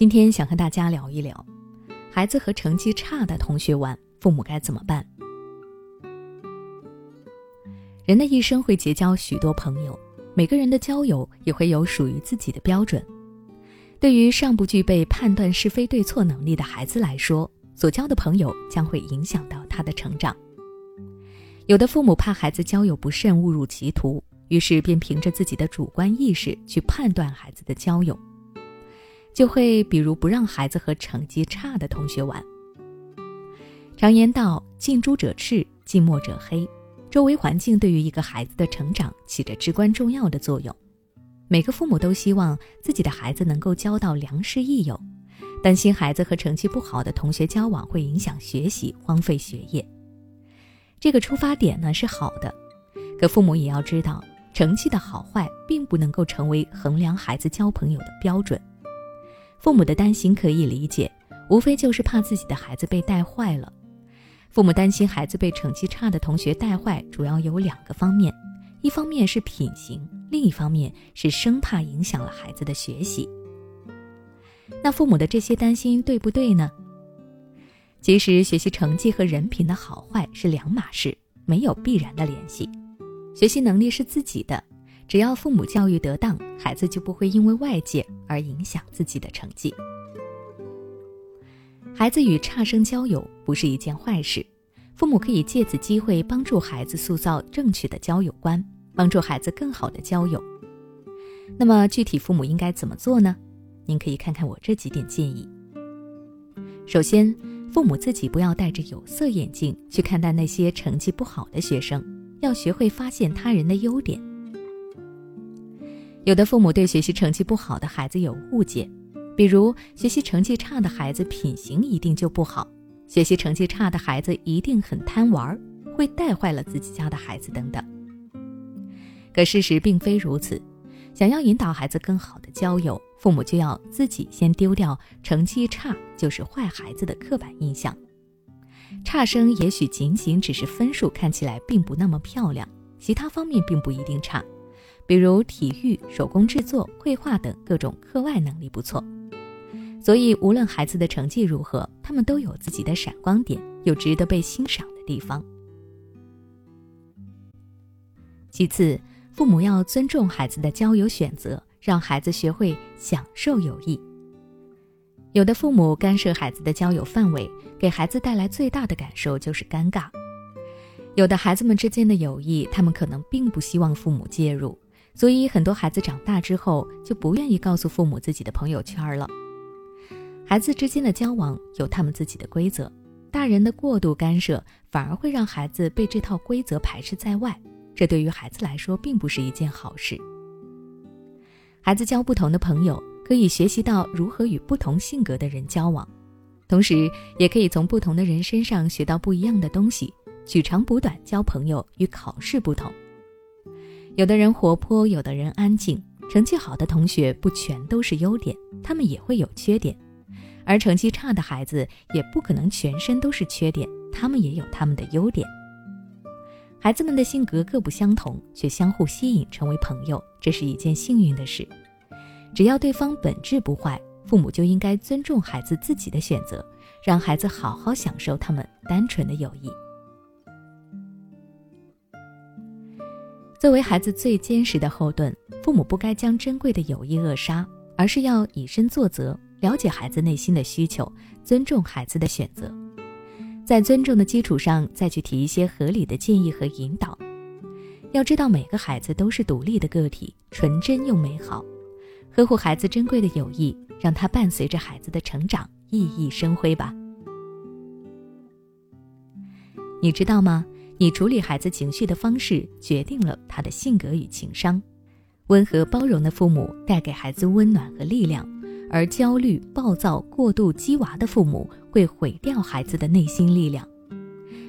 今天想和大家聊一聊，孩子和成绩差的同学玩，父母该怎么办？人的一生会结交许多朋友，每个人的交友也会有属于自己的标准。对于尚不具备判断是非对错能力的孩子来说，所交的朋友将会影响到他的成长。有的父母怕孩子交友不慎误入歧途，于是便凭着自己的主观意识去判断孩子的交友。就会比如不让孩子和成绩差的同学玩。常言道：“近朱者赤，近墨者黑。”周围环境对于一个孩子的成长起着至关重要的作用。每个父母都希望自己的孩子能够交到良师益友，担心孩子和成绩不好的同学交往会影响学习，荒废学业。这个出发点呢是好的，可父母也要知道，成绩的好坏并不能够成为衡量孩子交朋友的标准。父母的担心可以理解，无非就是怕自己的孩子被带坏了。父母担心孩子被成绩差的同学带坏，主要有两个方面：一方面是品行，另一方面是生怕影响了孩子的学习。那父母的这些担心对不对呢？其实，学习成绩和人品的好坏是两码事，没有必然的联系。学习能力是自己的。只要父母教育得当，孩子就不会因为外界而影响自己的成绩。孩子与差生交友不是一件坏事，父母可以借此机会帮助孩子塑造正确的交友观，帮助孩子更好的交友。那么具体父母应该怎么做呢？您可以看看我这几点建议。首先，父母自己不要戴着有色眼镜去看待那些成绩不好的学生，要学会发现他人的优点。有的父母对学习成绩不好的孩子有误解，比如学习成绩差的孩子品行一定就不好，学习成绩差的孩子一定很贪玩，会带坏了自己家的孩子等等。可事实并非如此，想要引导孩子更好的交友，父母就要自己先丢掉成绩差就是坏孩子的刻板印象。差生也许仅仅只是分数看起来并不那么漂亮，其他方面并不一定差。比如体育、手工制作、绘画等各种课外能力不错，所以无论孩子的成绩如何，他们都有自己的闪光点，有值得被欣赏的地方。其次，父母要尊重孩子的交友选择，让孩子学会享受友谊。有的父母干涉孩子的交友范围，给孩子带来最大的感受就是尴尬。有的孩子们之间的友谊，他们可能并不希望父母介入。所以，很多孩子长大之后就不愿意告诉父母自己的朋友圈了。孩子之间的交往有他们自己的规则，大人的过度干涉反而会让孩子被这套规则排斥在外，这对于孩子来说并不是一件好事。孩子交不同的朋友，可以学习到如何与不同性格的人交往，同时也可以从不同的人身上学到不一样的东西。取长补短，交朋友与考试不同。有的人活泼，有的人安静。成绩好的同学不全都是优点，他们也会有缺点；而成绩差的孩子也不可能全身都是缺点，他们也有他们的优点。孩子们的性格各不相同，却相互吸引，成为朋友，这是一件幸运的事。只要对方本质不坏，父母就应该尊重孩子自己的选择，让孩子好好享受他们单纯的友谊。作为孩子最坚实的后盾，父母不该将珍贵的友谊扼杀，而是要以身作则，了解孩子内心的需求，尊重孩子的选择，在尊重的基础上再去提一些合理的建议和引导。要知道，每个孩子都是独立的个体，纯真又美好。呵护孩子珍贵的友谊，让他伴随着孩子的成长熠熠生辉吧。你知道吗？你处理孩子情绪的方式，决定了他的性格与情商。温和包容的父母带给孩子温暖和力量，而焦虑、暴躁、过度激娃的父母会毁掉孩子的内心力量。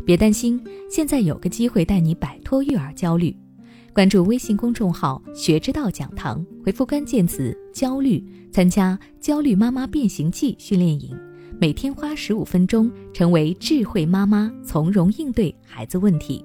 别担心，现在有个机会带你摆脱育儿焦虑。关注微信公众号“学之道讲堂”，回复关键词“焦虑”，参加“焦虑妈妈变形记”训练营。每天花十五分钟，成为智慧妈妈，从容应对孩子问题。